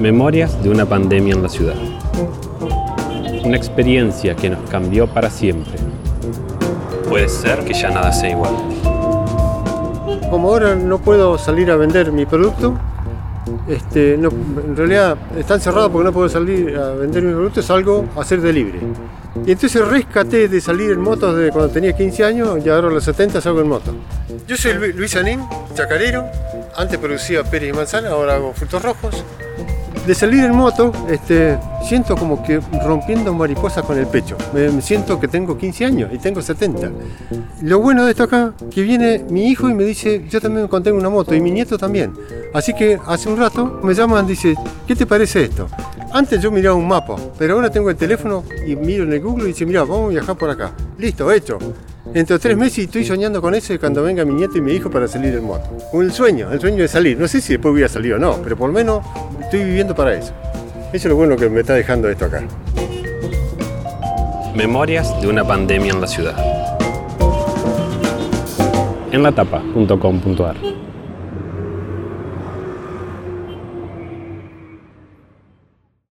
Memorias de una pandemia en la ciudad. Una experiencia que nos cambió para siempre. Puede ser que ya nada sea igual. Como ahora no puedo salir a vender mi producto, este, no, en realidad está encerrado porque no puedo salir a vender mi producto, salgo a hacer delivery. Y entonces rescaté de salir en moto desde cuando tenía 15 años y ahora a los 70 salgo en moto. Yo soy Lu- Luis Anín, chacarero. Antes producía Pérez y Manzana, ahora hago frutos rojos. De salir en moto, este, siento como que rompiendo mariposas con el pecho. Me siento que tengo 15 años y tengo 70. Lo bueno de esto acá, que viene mi hijo y me dice, yo también encontré una moto y mi nieto también. Así que hace un rato me llaman, dice, ¿qué te parece esto? Antes yo miraba un mapa, pero ahora tengo el teléfono y miro en el Google y dice, mira, vamos a viajar por acá. Listo, hecho. Dentro de tres meses y estoy soñando con eso y cuando venga mi nieto y mi hijo para salir en moto. Un sueño, el sueño de salir. No sé si después voy a salir o no, pero por lo menos estoy viviendo para eso. Eso es lo bueno que me está dejando esto acá. Memorias de una pandemia en la ciudad. En latapa.com.ar